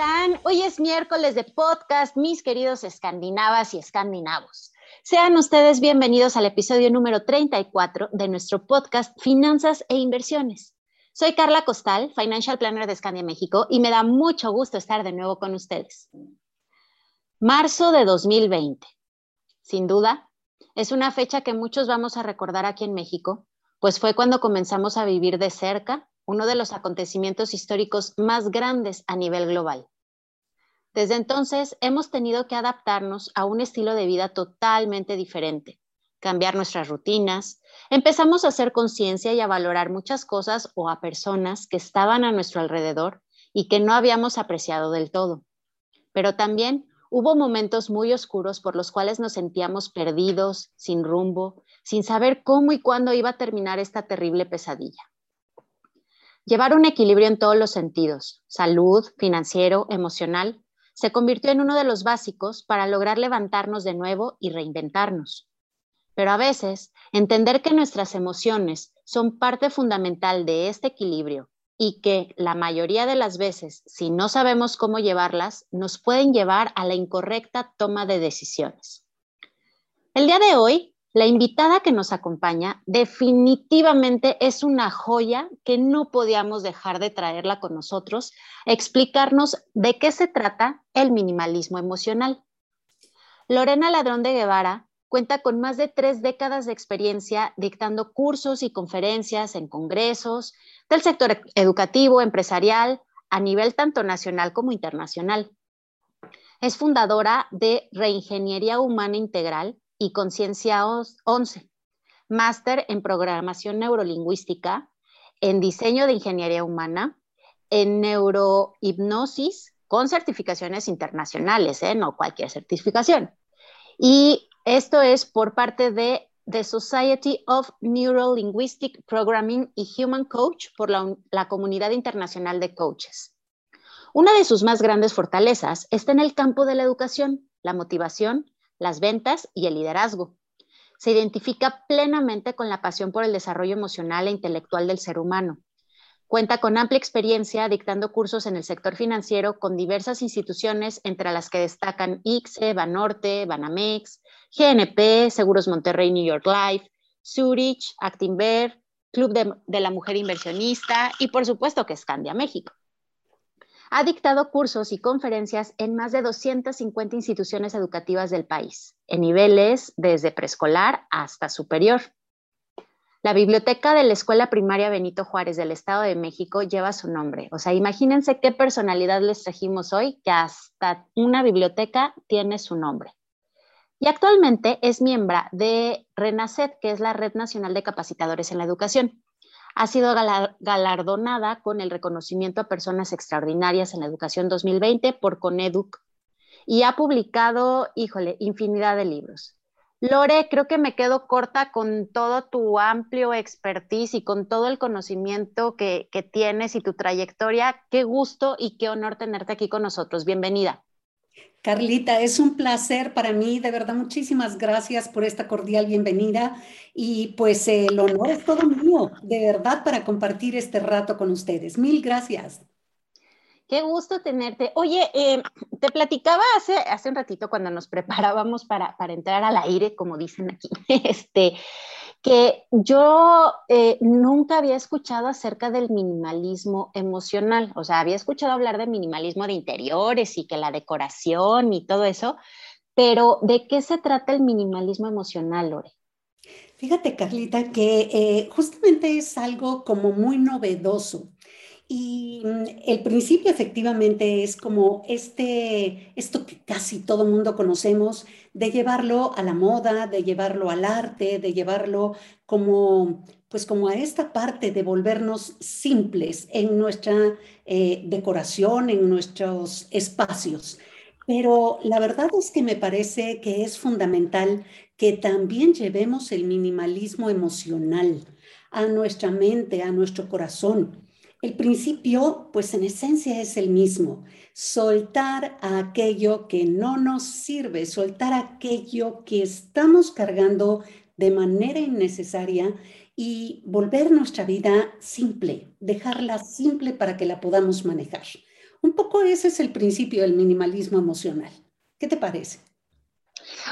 ¿Cómo están? Hoy es miércoles de podcast, mis queridos escandinavas y escandinavos. Sean ustedes bienvenidos al episodio número 34 de nuestro podcast Finanzas e Inversiones. Soy Carla Costal, Financial Planner de Scandia México, y me da mucho gusto estar de nuevo con ustedes. Marzo de 2020. Sin duda, es una fecha que muchos vamos a recordar aquí en México, pues fue cuando comenzamos a vivir de cerca uno de los acontecimientos históricos más grandes a nivel global. Desde entonces hemos tenido que adaptarnos a un estilo de vida totalmente diferente, cambiar nuestras rutinas, empezamos a hacer conciencia y a valorar muchas cosas o a personas que estaban a nuestro alrededor y que no habíamos apreciado del todo. Pero también hubo momentos muy oscuros por los cuales nos sentíamos perdidos, sin rumbo, sin saber cómo y cuándo iba a terminar esta terrible pesadilla. Llevar un equilibrio en todos los sentidos, salud, financiero, emocional, se convirtió en uno de los básicos para lograr levantarnos de nuevo y reinventarnos. Pero a veces, entender que nuestras emociones son parte fundamental de este equilibrio y que la mayoría de las veces, si no sabemos cómo llevarlas, nos pueden llevar a la incorrecta toma de decisiones. El día de hoy la invitada que nos acompaña definitivamente es una joya que no podíamos dejar de traerla con nosotros, explicarnos de qué se trata el minimalismo emocional. Lorena Ladrón de Guevara cuenta con más de tres décadas de experiencia dictando cursos y conferencias en congresos del sector educativo, empresarial, a nivel tanto nacional como internacional. Es fundadora de Reingeniería Humana Integral, y Conciencia 11, máster en programación neurolingüística, en diseño de ingeniería humana, en neurohipnosis con certificaciones internacionales, ¿eh? no cualquier certificación. Y esto es por parte de The Society of Neurolinguistic Programming y Human Coach por la, la comunidad internacional de coaches. Una de sus más grandes fortalezas está en el campo de la educación, la motivación las ventas y el liderazgo. Se identifica plenamente con la pasión por el desarrollo emocional e intelectual del ser humano. Cuenta con amplia experiencia dictando cursos en el sector financiero con diversas instituciones, entre las que destacan ICSE, Banorte, Banamex, GNP, Seguros Monterrey New York Life, Zurich, Actinver, Club de, de la Mujer Inversionista y por supuesto que Scandia México. Ha dictado cursos y conferencias en más de 250 instituciones educativas del país, en niveles desde preescolar hasta superior. La biblioteca de la Escuela Primaria Benito Juárez del Estado de México lleva su nombre. O sea, imagínense qué personalidad les trajimos hoy, que hasta una biblioteca tiene su nombre. Y actualmente es miembro de RENACET, que es la Red Nacional de Capacitadores en la Educación. Ha sido galardonada con el reconocimiento a personas extraordinarias en la educación 2020 por Coneduc y ha publicado, híjole, infinidad de libros. Lore, creo que me quedo corta con todo tu amplio expertise y con todo el conocimiento que, que, tienes y tu trayectoria. Qué gusto y qué honor tenerte aquí con nosotros. Bienvenida. Carlita, es un placer para mí, de verdad, muchísimas gracias por esta cordial bienvenida y pues el honor es todo mío, de verdad, para compartir este rato con ustedes. Mil gracias. Qué gusto tenerte. Oye, eh, te platicaba hace, un ratito cuando nos preparábamos para entrar al aire, como dicen aquí, este, que yo eh, nunca había escuchado acerca del minimalismo emocional. O sea, había escuchado hablar de minimalismo de interiores y que la decoración y todo eso, pero ¿de qué se trata el minimalismo emocional, Lore? Fíjate, Carlita, que eh, justamente es algo como muy novedoso. Y mm, el principio efectivamente es como este, esto que casi todo mundo conocemos, de llevarlo a la moda, de llevarlo al arte, de llevarlo como, pues como a esta parte de volvernos simples en nuestra eh, decoración, en nuestros espacios. Pero la verdad es que me parece que es fundamental que también llevemos el minimalismo emocional a nuestra mente, a nuestro corazón. El principio, pues en esencia es el mismo, soltar aquello que no nos sirve, soltar aquello que estamos cargando de manera innecesaria y volver nuestra vida simple, dejarla simple para que la podamos manejar. Un poco ese es el principio del minimalismo emocional. ¿Qué te parece?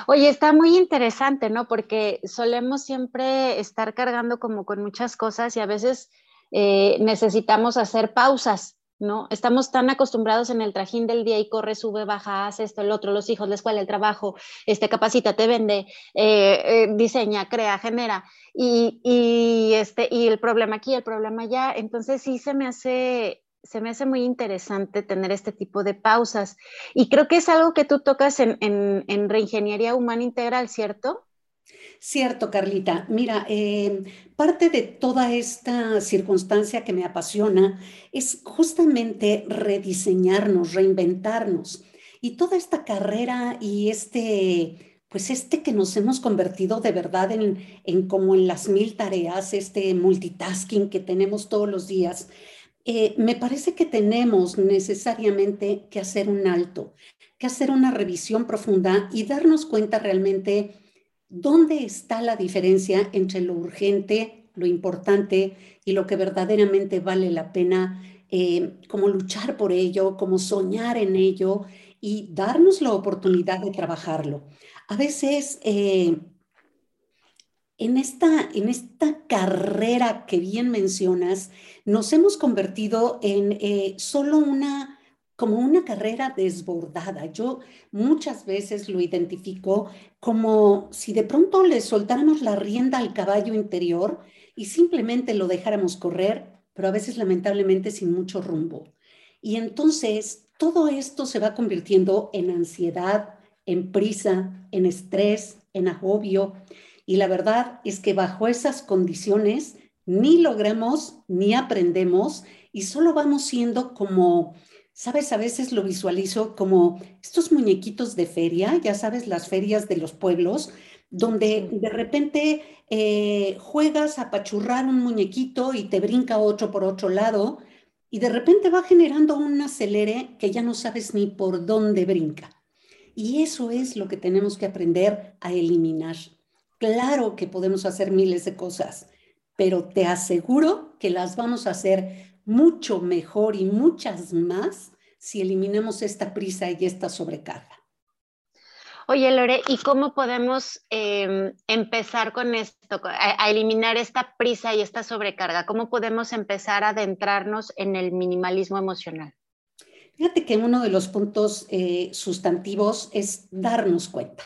Oye, está muy interesante, ¿no? Porque solemos siempre estar cargando como con muchas cosas y a veces eh, necesitamos hacer pausas, ¿no? Estamos tan acostumbrados en el trajín del día y corre, sube, baja, hace esto, el otro, los hijos, la escuela, el trabajo, este, capacita, te vende, eh, eh, diseña, crea, genera. Y, y, este, y el problema aquí, el problema allá. Entonces sí se me hace se me hace muy interesante tener este tipo de pausas. Y creo que es algo que tú tocas en, en, reingeniería humana integral, ¿cierto? Cierto, Carlita. Mira, eh, parte de toda esta circunstancia que me apasiona es justamente rediseñarnos, reinventarnos. Y toda esta carrera y este, pues este que nos hemos convertido de verdad en, en como en las mil tareas, este multitasking que tenemos todos los días, eh, me parece que tenemos necesariamente que hacer un alto, que hacer una revisión profunda y darnos cuenta realmente dónde está la diferencia entre lo urgente, lo importante y lo que verdaderamente vale la pena, eh, como luchar por ello, como soñar en ello y darnos la oportunidad de trabajarlo. A veces... Eh, en esta, en esta carrera que bien mencionas, nos hemos convertido en eh, solo una, como una carrera desbordada. Yo muchas veces lo identifico como si de pronto le soltáramos la rienda al caballo interior y simplemente lo dejáramos correr, pero a veces lamentablemente sin mucho rumbo. Y entonces todo esto se va convirtiendo en ansiedad, en prisa, en estrés, en agobio. Y la verdad es que bajo esas condiciones ni logramos ni aprendemos y solo vamos siendo como, sabes, a veces lo visualizo como estos muñequitos de feria, ya sabes, las ferias de los pueblos, donde de repente eh, juegas a pachurrar un muñequito y te brinca otro por otro lado y de repente va generando un acelere que ya no sabes ni por dónde brinca. Y eso es lo que tenemos que aprender a eliminar. Claro que podemos hacer miles de cosas, pero te aseguro que las vamos a hacer mucho mejor y muchas más si eliminamos esta prisa y esta sobrecarga. Oye, Lore, ¿y cómo podemos em, empezar con esto, a, eliminar esta prisa y esta sobrecarga? ¿Cómo podemos empezar a adentrarnos en el minimalismo emocional? Fíjate que uno de los puntos eh, sustantivos es darnos cuenta.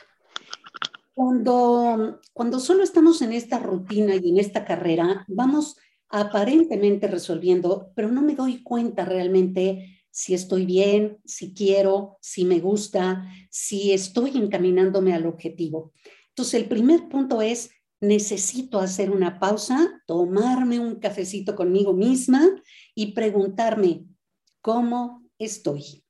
Cuando, cuando solo estamos en esta rutina y en esta carrera, vamos aparentemente resolviendo, pero no me doy cuenta realmente si estoy bien, si quiero, si me gusta, si estoy encaminándome al objetivo. Entonces, el primer punto es, necesito hacer una pausa, tomarme un cafecito conmigo misma y preguntarme, ¿cómo estoy?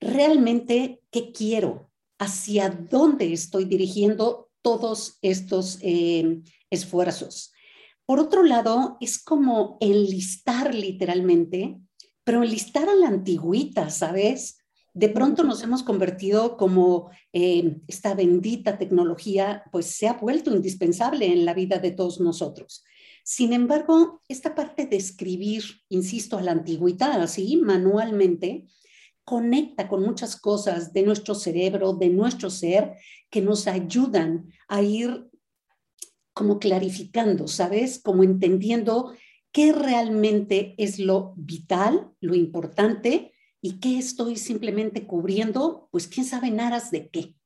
¿Realmente qué quiero? hacia dónde estoy dirigiendo todos estos eh, esfuerzos. Por otro lado, es como enlistar literalmente, pero enlistar a la antigüita, ¿sabes? De pronto nos hemos convertido como eh, esta bendita tecnología, pues se ha vuelto indispensable en la vida de todos nosotros. Sin embargo, esta parte de escribir, insisto, a la antigüita, así manualmente, conecta con muchas cosas de nuestro cerebro, de nuestro ser, que nos ayudan a ir como clarificando, ¿sabes? Como entendiendo qué realmente es lo vital, lo importante y qué estoy simplemente cubriendo, pues quién sabe en aras de qué.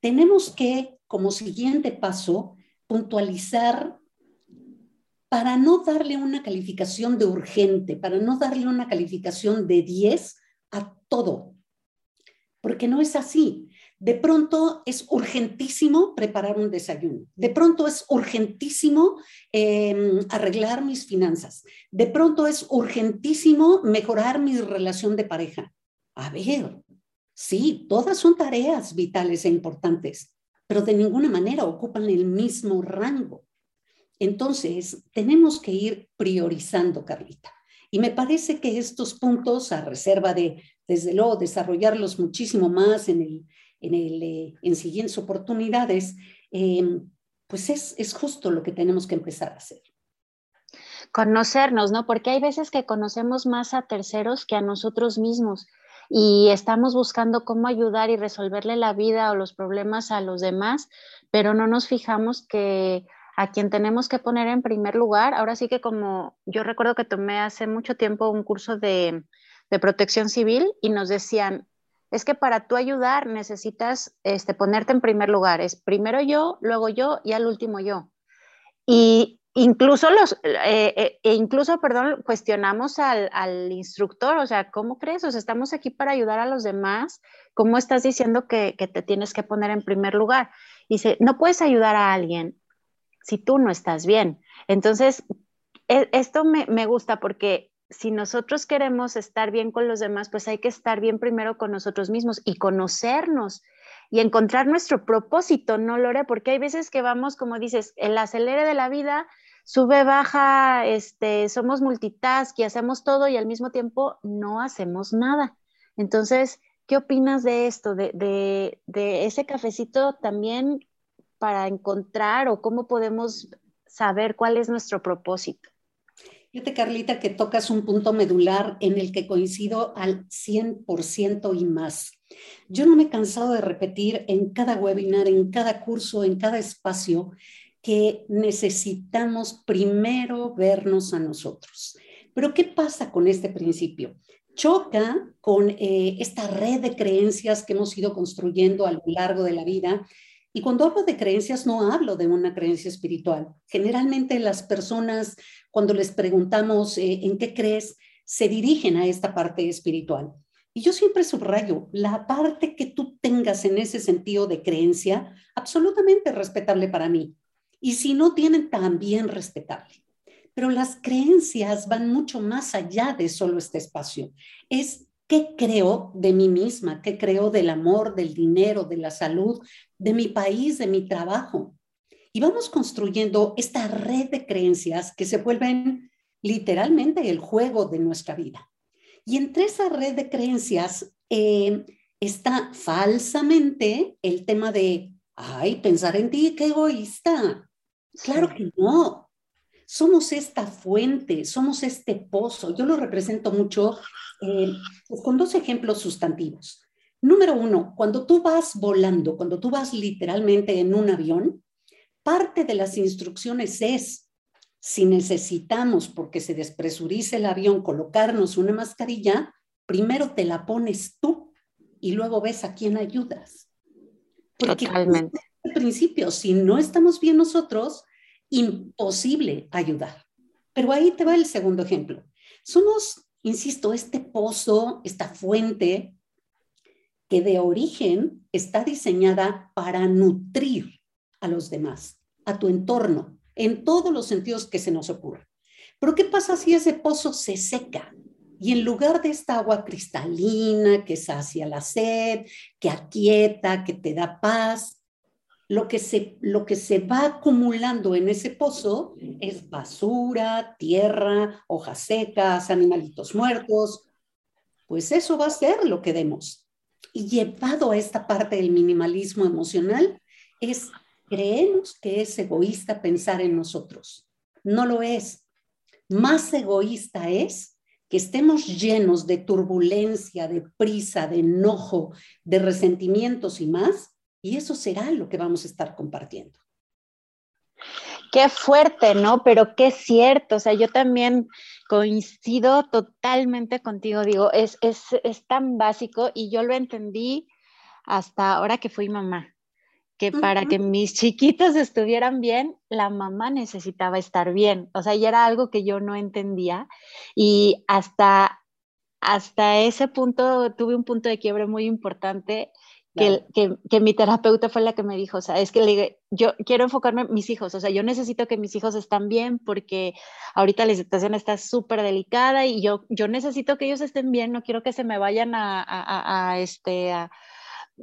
Tenemos que, como siguiente paso, puntualizar para no darle una calificación de urgente, para no darle una calificación de 10 a todo, porque no es así. De pronto es urgentísimo preparar un desayuno. De pronto es urgentísimo em, arreglar mis finanzas. De pronto es urgentísimo mejorar mi relación de pareja. A ver, Sí, todas son tareas vitales e importantes, pero de ninguna manera ocupan el mismo rango. Entonces, tenemos que ir priorizando, Carlita. Y me parece que estos puntos, a reserva de, desde luego, desarrollarlos muchísimo más en, el, en, el, eh, en siguientes oportunidades, eh, pues es, es justo lo que tenemos que empezar a hacer conocernos, ¿no? Porque hay veces que conocemos más a terceros que a nosotros mismos y estamos buscando cómo ayudar y resolverle la vida o los problemas a los demás, pero no nos fijamos que a quien tenemos que poner en primer lugar, ahora sí que como yo recuerdo que tomé hace mucho tiempo un curso de, de protección civil y nos decían, es que para tú ayudar necesitas este, ponerte en primer lugar. Es primero yo, luego yo y al último yo. Y incluso los, eh, eh, e incluso, perdón, cuestionamos al, al, instructor, o sea, ¿cómo crees? O sea, estamos aquí para ayudar a los demás. ¿Cómo estás diciendo que, que te tienes que poner en primer lugar? Dice, no puedes ayudar a alguien si tú no estás bien. Entonces, e, esto me, me gusta porque si nosotros queremos estar bien con los demás, pues hay que estar bien primero con nosotros mismos y conocernos y encontrar nuestro propósito, ¿no, Lore? Porque hay veces que vamos, como dices, el acelere de la vida, sube, baja, este, somos multitask y hacemos todo y al mismo tiempo no hacemos nada. Entonces, ¿qué opinas de esto, de, de, de ese cafecito también para encontrar o cómo podemos saber cuál es nuestro propósito? Fíjate, Carlita, que tocas un punto medular en el que coincido al 100% y más. Yo no me he cansado de repetir en cada webinar, en cada curso, en cada espacio, que necesitamos primero vernos a nosotros. Pero ¿qué pasa con este principio? Choca con eh, esta red de creencias que hemos ido construyendo a lo largo de la vida y cuando hablo de creencias, no hablo de una creencia espiritual. Generalmente las personas, cuando les preguntamos eh, en qué crees, se dirigen a esta parte espiritual. Y yo siempre subrayo, la parte que tú tengas en ese sentido de creencia, absolutamente respetable para mí. Y si no tienen, también respetable. Pero las creencias van mucho más allá de solo este espacio. Es ¿Qué creo de mí misma? ¿Qué creo del amor, del dinero, de la salud, de mi país, de mi trabajo? Y vamos construyendo esta red de creencias que se vuelven literalmente el juego de nuestra vida. Y entre esa red de creencias eh, está falsamente el tema de, ay, pensar en ti, qué egoísta. Claro que no, somos esta fuente, somos este pozo. Yo lo represento mucho eh, pues, con dos ejemplos sustantivos. Número uno, cuando tú vas volando, cuando tú vas literalmente en un avión, parte de las instrucciones es, si necesitamos, porque se despresurice el avión, colocarnos una mascarilla, primero te la pones tú y luego ves a quién ayudas. Porque Totalmente. Al principio, si no estamos bien nosotros, imposible ayudar. Pero ahí te va el segundo ejemplo. Somos, insisto, este pozo, esta fuente que de origen está diseñada para nutrir a los demás, a tu entorno, en todos los sentidos que se nos ocurra. Pero ¿qué pasa si ese pozo se seca? Y en lugar de esta agua cristalina que sacia la sed, que aquieta, que te da paz, lo que, se, lo que se va acumulando en ese pozo es basura, tierra, hojas secas, animalitos muertos. Pues eso va a ser lo que demos. Y llevado a esta parte del minimalismo emocional, es creemos que es egoísta pensar en nosotros. No lo es. Más egoísta es que estemos llenos de turbulencia, de prisa, de enojo, de resentimientos y más, y eso será lo que vamos a estar compartiendo. Qué fuerte, ¿no? Pero qué cierto. O sea, yo también coincido totalmente contigo. Digo, es, es, es tan básico y yo lo entendí hasta ahora que fui mamá que para que mis chiquitos estuvieran bien, la mamá necesitaba estar bien. O sea, y era algo que yo no entendía. Y hasta, hasta ese punto tuve un punto de quiebre muy importante que, mi terapeuta fue la que me dijo, o sea, es que le dije, yo quiero enfocarme en mis hijos, o sea, yo necesito que mis hijos estén bien porque ahorita la situación está súper delicada y yo, yo necesito que ellos estén bien, no quiero que se me vayan a, a, este, a,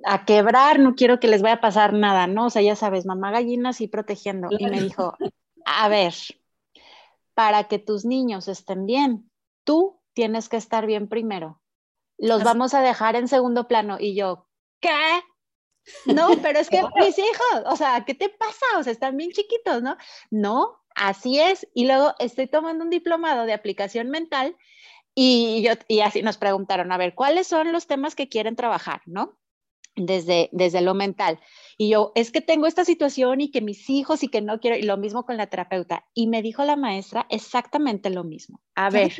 a, quebrar, no quiero que les vaya a pasar nada, ¿no? O sea, ya sabes, mamá gallina así protegiendo. Y me dijo, a ver, para que tus niños estén bien, tú tienes que estar bien primero. Los vamos a dejar en segundo plano. Y yo, ¿qué? No, pero es que mis hijos, o sea, ¿qué te pasa? O sea, están bien chiquitos, ¿no? No, así es. Y luego estoy tomando un diplomado de aplicación mental y, yo, y así nos preguntaron, a ver, ¿cuáles son los temas que quieren trabajar, no? Desde, desde lo mental. Y yo, es que tengo esta situación y que mis hijos y que no quiero, y lo mismo con la terapeuta. Y me dijo la maestra exactamente lo mismo. A ver,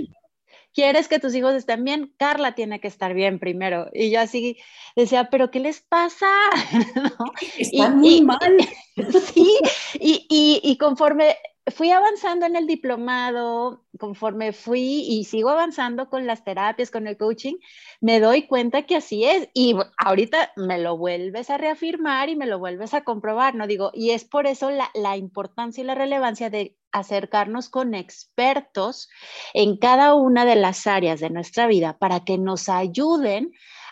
¿Quieres que tus hijos estén bien? Carla tiene que estar bien primero. Y yo así decía, ¿pero qué les pasa? Están muy mal. sí, y, y conforme fui avanzando en el diplomado, conforme fui y sigo avanzando con las terapias, con el coaching, me doy cuenta que así es. Y ahorita me lo vuelves a reafirmar y me lo vuelves a comprobar, ¿no? Digo, y es por eso la, la importancia y la relevancia de acercarnos con expertos en cada una de las áreas de nuestra vida para que nos ayuden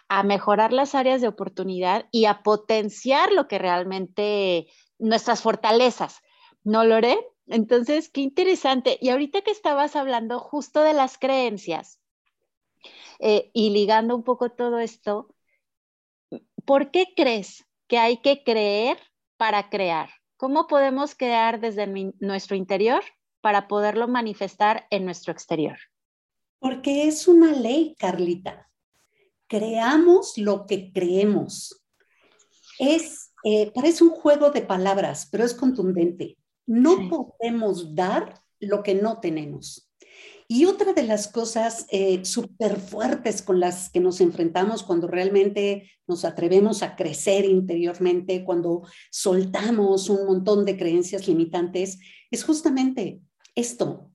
a mejorar las áreas de oportunidad y a potenciar lo que realmente nuestras fortalezas. ¿No, Lore? Entonces, qué interesante. Y ahorita que estabas hablando justo de las creencias eh, y ligando un poco todo esto, ¿por qué crees que hay que creer para crear? ¿Cómo podemos crear desde nuestro interior para poderlo manifestar en nuestro exterior? Porque es una ley, Carlita. Creamos lo que creemos. Es, eh, parece un juego de palabras, pero es contundente. No podemos dar lo que no tenemos. Y otra de las cosas eh, súper fuertes con las que nos enfrentamos cuando realmente nos atrevemos a crecer interiormente, cuando soltamos un montón de creencias limitantes, es justamente esto.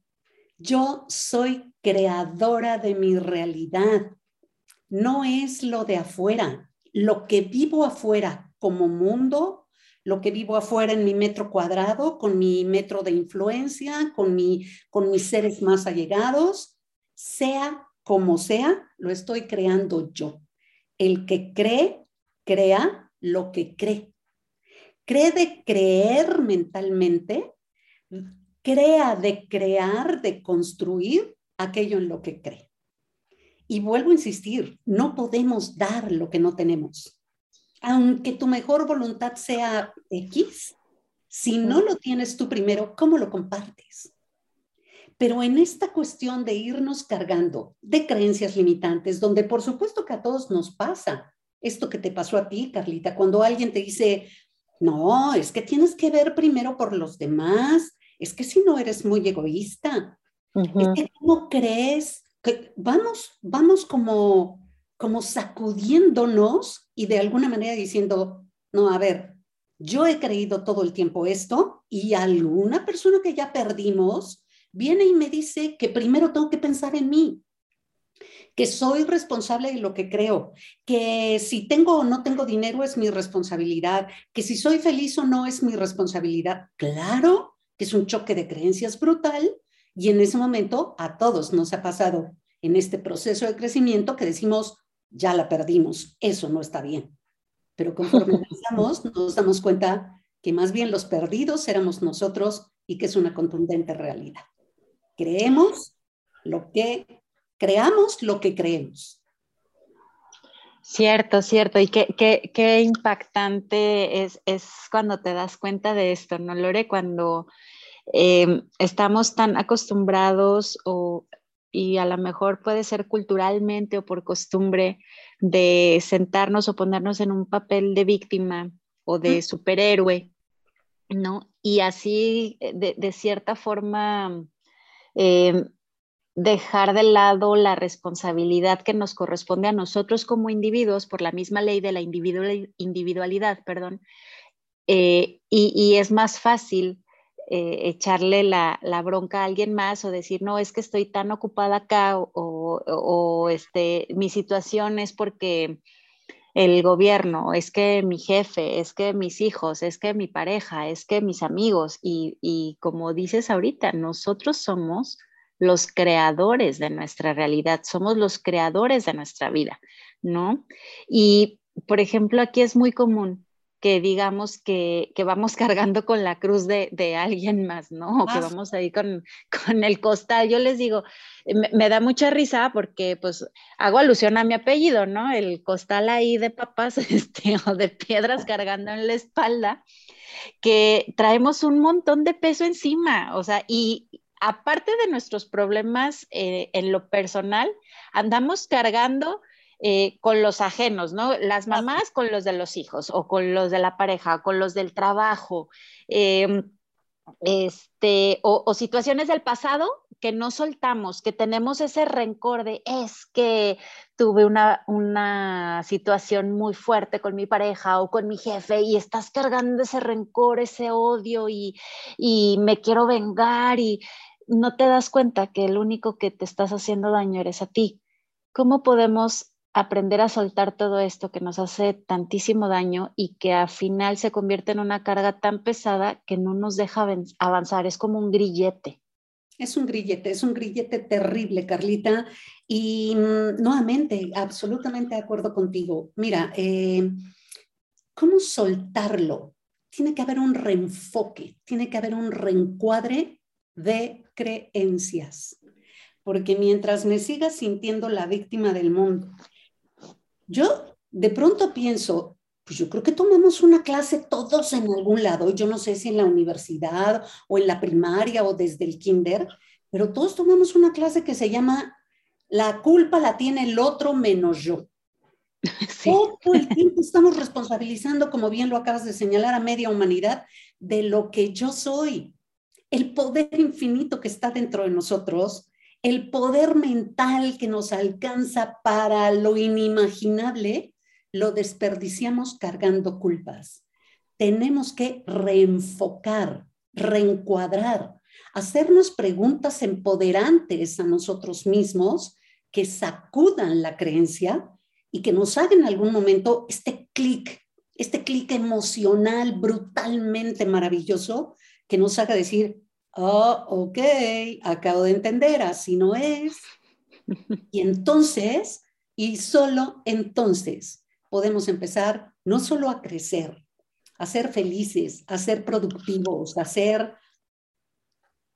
Yo soy creadora de mi realidad. No es lo de afuera. Lo que vivo afuera como mundo lo que vivo afuera en mi metro cuadrado, con mi metro de influencia, con, mi, con mis seres más allegados, sea como sea, lo estoy creando yo. El que cree, crea lo que cree. Cree de creer mentalmente, crea de crear, de construir aquello en lo que cree. Y vuelvo a insistir, no podemos dar lo que no tenemos aunque tu mejor voluntad sea X, si no lo tienes tú primero, ¿cómo lo compartes? Pero en esta cuestión de irnos cargando de creencias limitantes, donde por supuesto que a todos nos pasa esto que te pasó a ti, Carlita, cuando alguien te dice, no, es que tienes que ver primero por los demás, es que si no eres muy egoísta, es que cómo crees que vamos, vamos como como sacudiéndonos y de alguna manera diciendo, no, a ver, yo he creído todo el tiempo esto y alguna persona que ya perdimos viene y me dice que primero tengo que pensar en mí, que soy responsable de lo que creo, que si tengo o no tengo dinero es mi responsabilidad, que si soy feliz o no es mi responsabilidad. Claro que es un choque de creencias brutal y en ese momento a todos nos ha pasado en este proceso de crecimiento que decimos, ya la perdimos, eso no está bien. Pero conforme avanzamos, nos damos cuenta que más bien los perdidos éramos nosotros y que es una contundente realidad. Creemos lo que creamos, lo que creemos. Cierto, cierto. Y qué, qué, qué impactante es, es, cuando te das cuenta de esto, ¿no, Lore? Cuando eh, estamos tan acostumbrados o y a lo mejor puede ser culturalmente o por costumbre de sentarnos o ponernos en un papel de víctima o de superhéroe, ¿no? Y así, eh, de, cierta forma, eh, dejar de lado la responsabilidad que nos corresponde a nosotros como individuos por la misma ley de la individualidad, perdón, eh, y, y, es más fácil eh, echarle la, bronca a alguien más o decir, no, es que estoy tan ocupada acá o, este, mi situación es porque el gobierno, es que mi jefe, es que mis hijos, es que mi pareja, es que mis amigos. Y, y como dices ahorita, nosotros somos los creadores de nuestra realidad, somos los creadores de nuestra vida, ¿no? Y, por ejemplo, aquí es muy común que digamos que, vamos cargando con la cruz de, alguien más, ¿no? O que ah, vamos ahí con, con, el costal. Yo les digo, me, da mucha risa porque pues hago alusión a mi apellido, ¿no? El costal ahí de papas este, o de piedras cargando en la espalda, que traemos un montón de peso encima, o sea, y aparte de nuestros problemas eh, en lo personal, andamos cargando eh, con los ajenos, ¿no? Las mamás con los de los hijos o con los de la pareja, o con los del trabajo, em, este, o, situaciones del pasado que no soltamos, que tenemos ese rencor de es que tuve una, una situación muy fuerte con mi pareja o con mi jefe y estás cargando ese rencor, ese odio y, y me quiero vengar y no te das cuenta que el único que te estás haciendo daño eres a ti. ¿Cómo podemos aprender a soltar todo esto que nos hace tantísimo daño y que al final se convierte en una carga tan pesada que no nos deja avanzar, es como un grillete. Es un grillete, es un grillete terrible, Carlita. Y mm, nuevamente, absolutamente de acuerdo contigo. Mira, eh, ¿cómo soltarlo? Tiene que haber un reenfoque, tiene que haber un reencuadre de creencias. Porque mientras me siga sintiendo la víctima del mundo, yo de pronto pienso, pues yo creo que tomamos una clase todos en algún lado, yo no sé si en la universidad o en la primaria o desde el kinder, pero todos tomamos una clase que se llama La culpa la tiene el otro menos yo. Todo el tiempo estamos responsabilizando, como bien lo acabas de señalar, a media humanidad de lo que yo soy. El poder infinito que está dentro de nosotros el poder mental que nos alcanza para lo inimaginable, lo desperdiciamos cargando culpas. Tenemos que reenfocar, reencuadrar, hacernos preguntas empoderantes a nosotros mismos que sacudan la creencia y que nos hagan en algún momento este clic, este clic emocional brutalmente maravilloso que nos haga decir, oh, ok, acabo de entender, así no es. Y entonces, y solo entonces, podemos empezar no solo a crecer, a ser felices, a ser productivos, a ser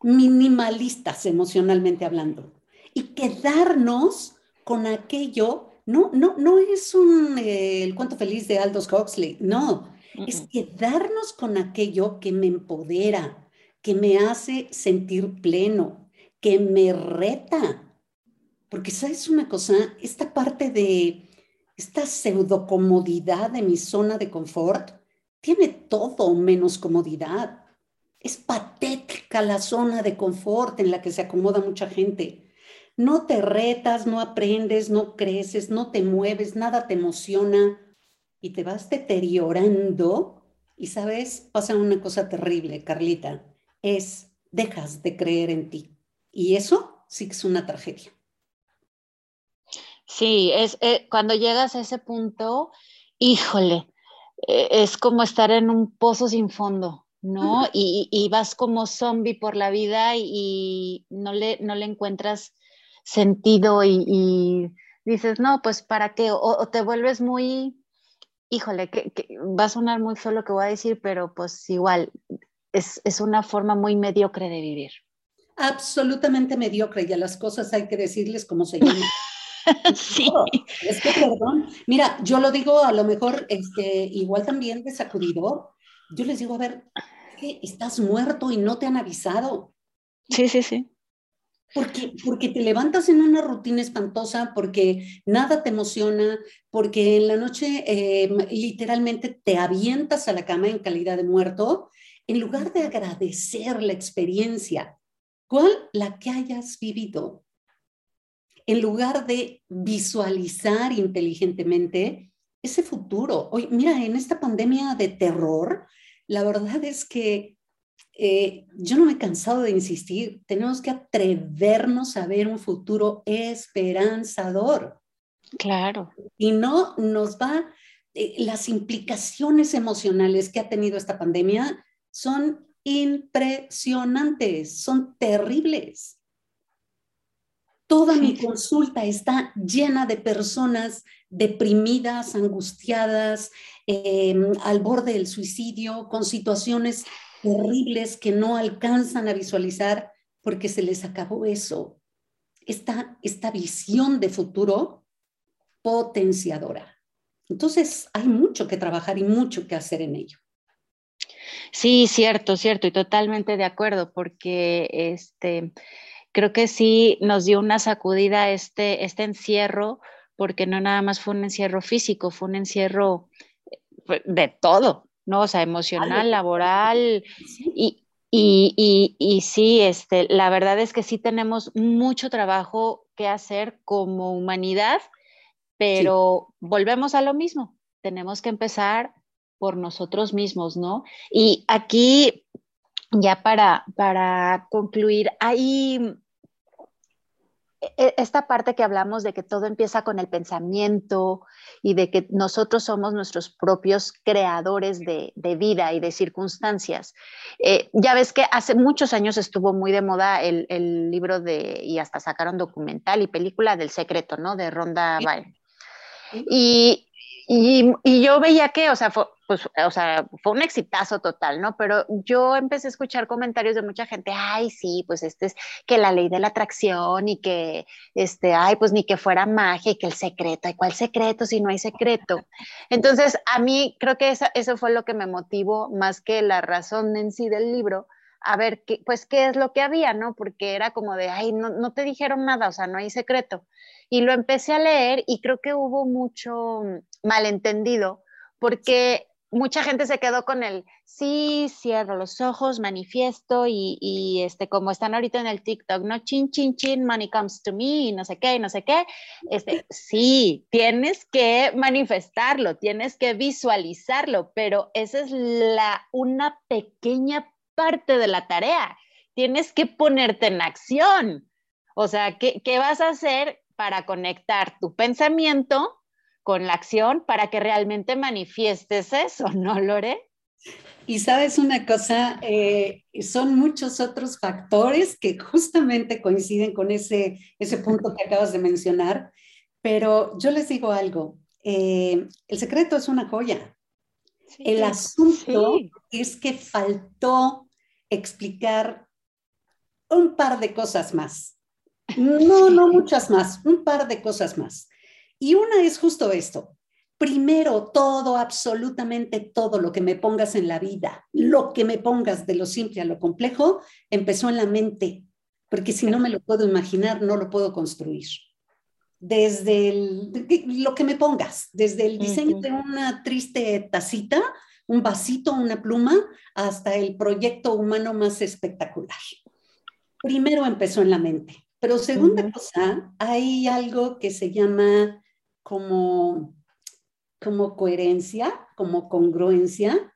minimalistas emocionalmente hablando y quedarnos con aquello, no, no, no es un, eh, el cuento feliz de Aldous Huxley, no, es quedarnos con aquello que me empodera, que me hace sentir pleno, que me reta. Porque sabes una cosa, esta parte de esta pseudocomodidad de mi zona de confort tiene todo menos comodidad. Es patética la zona de confort en la que se acomoda mucha gente. No te retas, no aprendes, no creces, no te mueves, nada te emociona y te vas deteriorando. Y sabes, pasa una cosa terrible, Carlita es dejas de creer en ti. Y eso sí que es una tragedia. Sí, es eh, cuando llegas a ese punto, híjole, eh, es como estar en un pozo sin fondo, ¿no? y, vas como zombie por la vida y, no, le, no le encuentras sentido y, dices, no, pues para qué, o, te vuelves muy, híjole, que, va a sonar muy feo lo que voy a decir, pero pues igual, es, una forma muy mediocre de vivir. Absolutamente mediocre y a las cosas hay que decirles cómo se llaman. sí. es que, perdón, mira, yo lo digo a lo mejor este, igual también de sacudido. Yo les digo, a ver, estás muerto y no te han avisado. Sí, sí, sí. Porque, porque te levantas en una rutina espantosa, porque nada te emociona, porque en la noche eh, literalmente te avientas a la cama en calidad de muerto en lugar de agradecer la experiencia, ¿cuál la que hayas vivido? En lugar de visualizar inteligentemente ese futuro. Hoy, mira, en esta pandemia de terror, la verdad es que eh, yo no me he cansado de insistir, tenemos que atrevernos a ver un futuro esperanzador. Claro. Y no nos va eh, las implicaciones emocionales que ha tenido esta pandemia son impresionantes, son terribles. Toda mi consulta está llena de personas deprimidas, angustiadas, em, al borde del suicidio, con situaciones terribles que no alcanzan a visualizar porque se les acabó eso, esta, esta visión de futuro potenciadora. Entonces, hay mucho que trabajar y mucho que hacer en ello. Sí, cierto, cierto, y totalmente de acuerdo, porque este, creo que sí nos dio una sacudida este, este encierro, porque no nada más fue un encierro físico, fue un encierro eh, de todo, ¿no? O sea, emocional, laboral, y, y, y, sí, este, la verdad es que sí tenemos mucho trabajo que hacer como humanidad, pero volvemos a lo mismo, tenemos que empezar por nosotros mismos, ¿no? Y aquí, ya para, para concluir, hay e, esta parte que hablamos de que todo empieza con el pensamiento y de que nosotros somos nuestros propios creadores de, vida y de circunstancias. Eh, ya ves que hace muchos años estuvo muy de moda el, libro de, y hasta sacaron documental y película del secreto, ¿no? De Ronda Byrne. Y, y, yo veía que, o sea, fue, pues, o sea, fue un exitazo total, ¿no? Pero yo empecé a escuchar comentarios de mucha gente, ay, sí, pues este es que la ley de la atracción y que, este, ay, pues ni que fuera magia y que el secreto, ¿y cuál secreto si no hay secreto? Entonces, a mí creo que eso fue lo que me motivó más que la razón en sí del libro, a ver, qué, pues, qué es lo que había, ¿no? Porque era como de, ay, no, no te dijeron nada, o sea, no hay secreto. Y lo empecé a leer y creo que hubo mucho malentendido, porque mucha gente se quedó con el, sí, cierro los ojos, manifiesto y, este, como están ahorita en el TikTok, ¿no? Chin, chin, chin, money comes to me, y no sé qué, y no sé qué. Este, sí, tienes que manifestarlo, tienes que visualizarlo, pero esa es la, una pequeña parte de la tarea. Tienes que ponerte en acción. O sea, ¿qué, qué vas a hacer para conectar tu pensamiento con la acción para que realmente manifiestes eso, ¿no, Lore? Y sabes una cosa, eh, son muchos otros factores que justamente coinciden con ese, ese punto que acabas de mencionar, pero yo les digo algo, eh, el secreto es una joya. El asunto es que faltó explicar un par de cosas más. No, no muchas más, un par de cosas más. Y una es justo esto. Primero, todo, absolutamente todo lo que me pongas en la vida, lo que me pongas de lo simple a lo complejo, empezó en la mente, porque si no me lo puedo imaginar, no lo puedo construir. Desde lo que me pongas, desde el diseño de una triste tacita, un vasito, una pluma, hasta el proyecto humano más espectacular. Primero empezó en la mente, pero segunda cosa, hay algo que se llama como, como coherencia, como congruencia,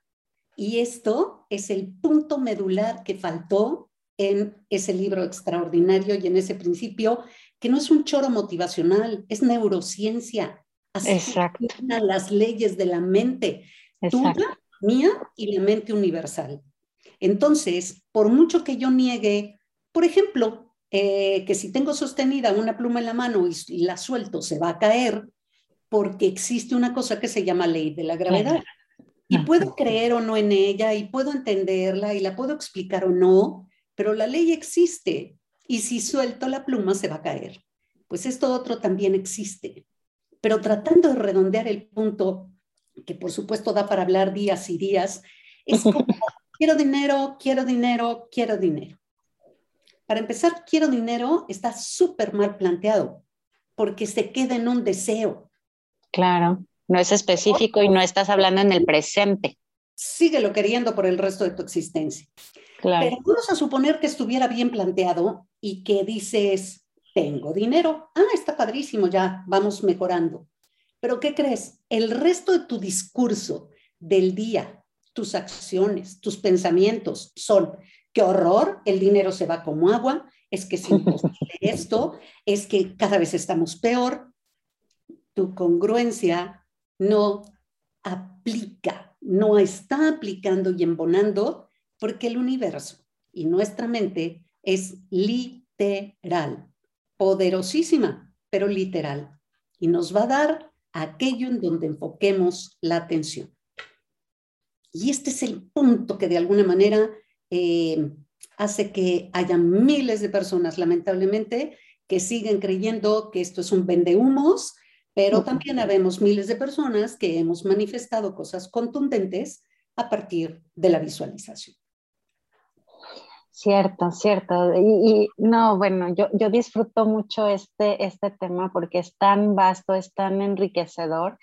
y esto es el punto medular que faltó en ese libro extraordinario y en ese principio, que no es un choro motivacional, es neurociencia. Así Exacto. las leyes de la mente, tuya, mía y la mente universal. Entonces, por mucho que yo niegue, por ejemplo, eh, que si tengo sostenida una pluma en la mano y la suelto, se va a caer, porque existe una cosa que se llama ley de la gravedad. Y puedo creer o no en ella y puedo entenderla y la puedo explicar o no, pero la ley existe y si suelto la pluma se va a caer. Pues esto otro también existe. Pero tratando de redondear el punto, que por supuesto da para hablar días y días, es como, quiero dinero, quiero dinero, quiero dinero. Para empezar, quiero dinero está súper mal planteado, porque se queda en un deseo. Claro, no es específico y no estás hablando en el presente. Síguelo queriendo por el resto de tu existencia. Claro. Pero vamos a suponer que estuviera bien planteado y que dices, tengo dinero. Ah, está padrísimo, ya vamos mejorando. Pero ¿qué crees? El resto de tu discurso del día, tus acciones, tus pensamientos son, qué horror, el dinero se va como agua, es que es esto, es que cada vez estamos peor, tu congruencia no aplica, no está aplicando y embonando, porque el universo y nuestra mente es literal, poderosísima, pero literal, y nos va a dar aquello en donde enfoquemos la atención. Y este es el punto que de alguna manera eh, hace que haya miles de personas, lamentablemente, que siguen creyendo que esto es un vendehumos, pero también habemos miles de personas que hemos manifestado cosas contundentes a partir de la visualización. Cierto, cierto. Y, no, bueno, yo, yo disfruto mucho este, este tema porque es tan vasto, es tan enriquecedor.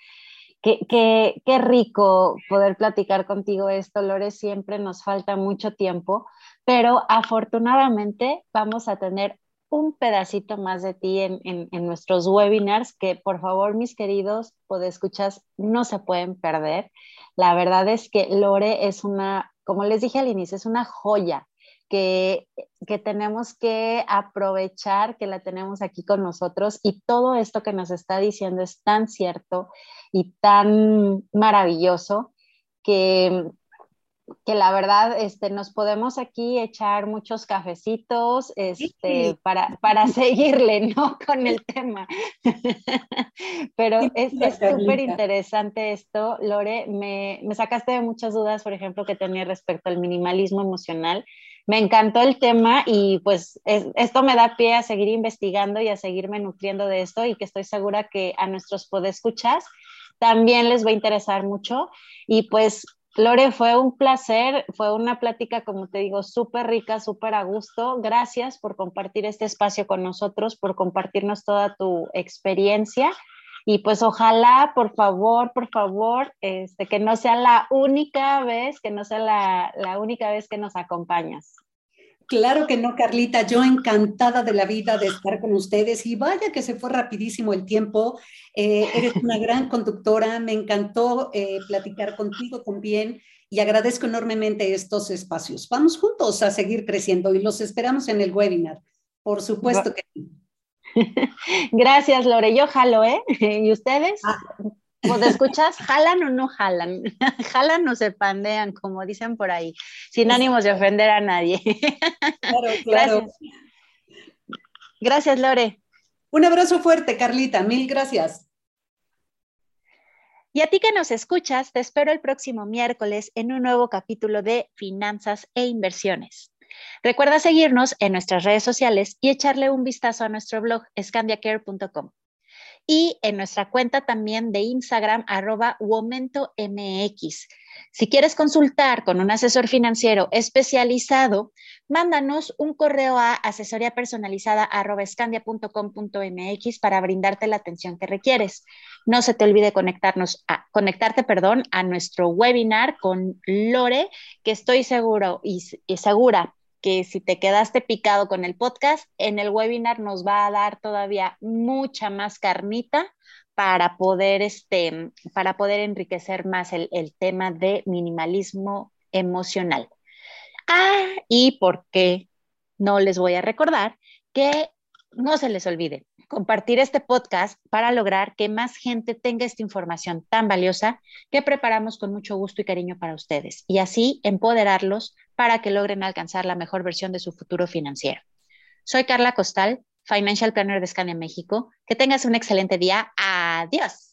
Qué, qué, qué rico poder platicar contigo esto, Lore. Siempre nos falta mucho tiempo, pero afortunadamente vamos a tener un pedacito más de ti en, en, en nuestros webinars que por favor mis queridos podescuchas no se pueden perder. La verdad es que Lore es una, como les dije al inicio, es una joya que, que, tenemos que aprovechar, que la tenemos aquí con nosotros y todo esto que nos está diciendo es tan cierto y tan maravilloso que, que la verdad este, nos podemos aquí echar muchos cafecitos este, para, para seguirle ¿no? con el tema. Pero es súper interesante esto, Lore. Me, me sacaste de muchas dudas, por ejemplo, que tenía respecto al minimalismo emocional me encantó el tema y pues esto me da pie a seguir investigando y a seguirme nutriendo de esto y que estoy segura que a nuestros podescuchas también les va a interesar mucho. Y pues, Lore, fue un placer, fue una plática, como te digo, súper rica, súper a gusto. Gracias por compartir este espacio con nosotros, por compartirnos toda tu experiencia y pues ojalá, por favor, por favor, este, que no sea la única vez, que no sea la, la única vez que nos acompañas. Claro que no, Carlita. Yo encantada de la vida de estar con ustedes y vaya que se fue rapidísimo el tiempo. Eh, eres una gran conductora. Me encantó eh, platicar contigo también y agradezco enormemente estos espacios. Vamos juntos a seguir creciendo y los esperamos en el webinar. Por supuesto que sí. Gracias, Lore. Yo jalo, ¿eh? ¿Y ustedes? Ah. Pues escuchas, jalan o no jalan, jalan o se pandean, como dicen por ahí, sin ánimos de ofender a nadie. Claro, claro. Gracias. gracias, Lore. Un abrazo fuerte, Carlita, mil gracias. Y a ti que nos escuchas, te espero el próximo miércoles en un nuevo capítulo de Finanzas e Inversiones. Recuerda seguirnos en nuestras redes sociales y echarle un vistazo a nuestro blog scandiacare.com y en nuestra cuenta también de Instagram, arroba. Si quieres consultar con un asesor financiero especializado, mándanos un correo a asesoría personalizada para brindarte la atención que requieres. No se te olvide conectarnos a, conectarte perdón, a nuestro webinar con Lore, que estoy seguro y segura que si te quedaste picado con el podcast, en el webinar nos va a dar todavía mucha más carnita para poder, este, para poder enriquecer más el, el tema de minimalismo emocional. Ah, y por qué no les voy a recordar que no se les olvide compartir este podcast para lograr que más gente tenga esta información tan valiosa que preparamos con mucho gusto y cariño para ustedes y así empoderarlos para que logren alcanzar la mejor versión de su futuro financiero. Soy Carla Costal, Financial Planner de Scania México. Que tengas un excelente día. Adiós.